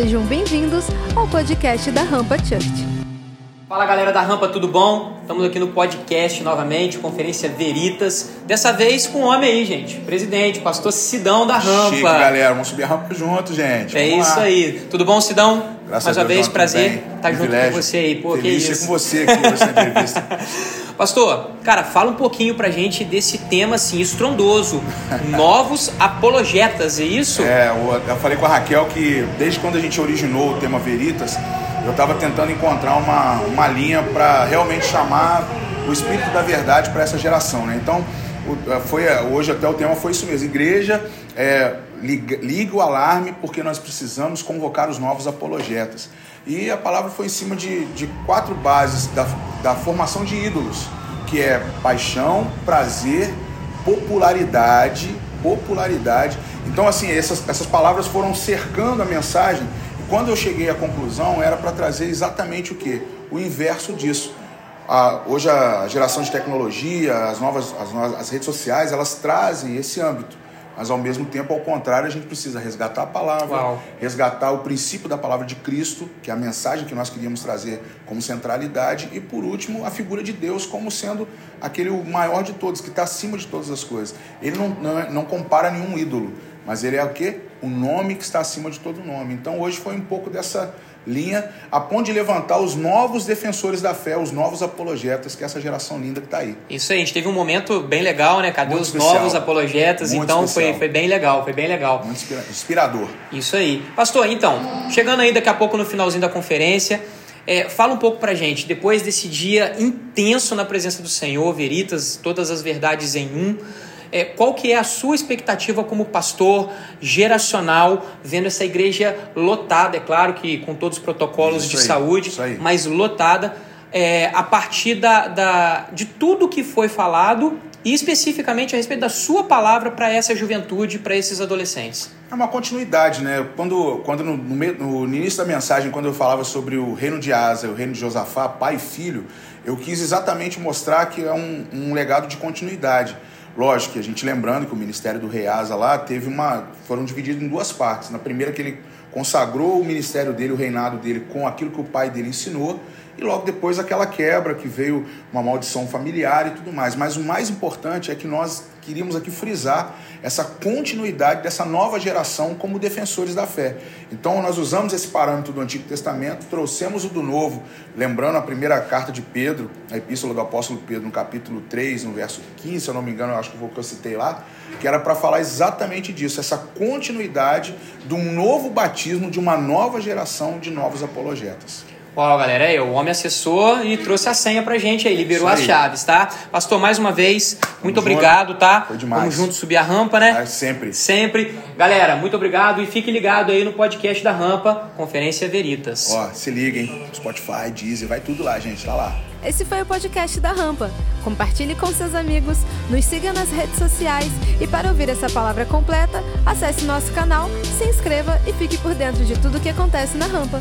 Sejam bem-vindos ao podcast da Rampa Church. Fala galera da Rampa, tudo bom? Estamos aqui no podcast novamente, Conferência Veritas. Dessa vez com um homem aí, gente. Presidente, pastor Sidão da Rampa. Chique, galera. Vamos subir a rampa junto, gente. É Vamos isso lá. aí. Tudo bom, Sidão? Graças Mais a uma Deus, vez, João, prazer tudo bem. estar junto Privilégio. com você aí. Pô, que Feliz de isso. com você aqui nessa entrevista. Pastor, cara, fala um pouquinho pra gente desse tema assim estrondoso. Novos apologetas, é isso? É, eu falei com a Raquel que desde quando a gente originou o tema Veritas, eu estava tentando encontrar uma, uma linha para realmente chamar o espírito da verdade para essa geração, né? Então, foi, hoje até o tema foi isso mesmo. Igreja, é, liga, o alarme porque nós precisamos convocar os novos apologetas. E a palavra foi em cima de, de quatro bases da, da formação de ídolos, que é paixão, prazer, popularidade, popularidade. Então, assim, essas, essas palavras foram cercando a mensagem. E quando eu cheguei à conclusão, era para trazer exatamente o que? O inverso disso. Ah, hoje a geração de tecnologia, as novas, as, novas- as redes sociais, elas trazem esse âmbito. Mas ao mesmo tempo, ao contrário, a gente precisa resgatar a palavra, Uau. resgatar o princípio da palavra de Cristo, que é a mensagem que nós queríamos trazer como centralidade, e por último, a figura de Deus como sendo aquele o maior de todos, que está acima de todas as coisas. Ele não, não, é- não compara nenhum ídolo, mas ele é o quê? O nome que está acima de todo nome. Então hoje foi um pouco dessa linha, a ponto de levantar os novos defensores da fé, os novos apologetas, que é essa geração linda que está aí. Isso aí, a gente teve um momento bem legal, né? Cadê Muito os especial. novos apologetas? Muito então foi, especial. foi bem legal, foi bem legal. Muito inspira- inspirador. Isso aí. Pastor, então, chegando aí daqui a pouco no finalzinho da conferência, é, fala um pouco pra gente, depois desse dia intenso na presença do Senhor, Veritas, todas as verdades em um, é, qual que é a sua expectativa como pastor geracional, vendo essa igreja lotada, é claro que com todos os protocolos Isso de aí, saúde, mas lotada, é, a partir da, da- de tudo que foi falado e especificamente a respeito da sua palavra para essa juventude, para esses adolescentes. É uma continuidade, né? Quando, quando no, no no início da mensagem, quando eu falava sobre o reino de Asa e o reino de Josafá, pai e filho, eu quis exatamente mostrar que é um, um legado de continuidade. Lógico que a gente lembrando que o ministério do rei Asa lá teve uma. foram divididos em duas partes. Na primeira, que ele consagrou o ministério dele, o reinado dele, com aquilo que o pai dele ensinou, e logo depois aquela quebra que veio uma maldição familiar e tudo mais. Mas o mais importante é que nós queríamos aqui frisar essa continuidade dessa nova geração como defensores da fé. Então nós usamos esse parâmetro do Antigo Testamento, trouxemos o do Novo, lembrando a primeira carta de Pedro, a epístola do apóstolo Pedro, no capítulo 3, no verso 15, se eu não me engano, acho que foi o que eu citei lá, que era para falar exatamente disso, essa continuidade de um novo batismo de uma nova geração de novos apologetas. Uau, galera, aí, o homem acessou e trouxe a senha pra gente aí, liberou Isso as aí. chaves, tá? Pastor, mais uma vez, muito junto. obrigado, tá? Foi demais. Vamos junto subir a rampa, né? Ah, sempre. Sempre. Galera, muito obrigado e fique ligado aí no podcast da Rampa, Conferência Veritas. Ó, se liguem, Spotify, Deezer, vai tudo lá, gente, tá lá. Esse foi o podcast da Rampa. Compartilhe com seus amigos, nos siga nas redes sociais e para ouvir essa palavra completa, acesse nosso canal, se inscreva e fique por dentro de tudo o que acontece na Rampa.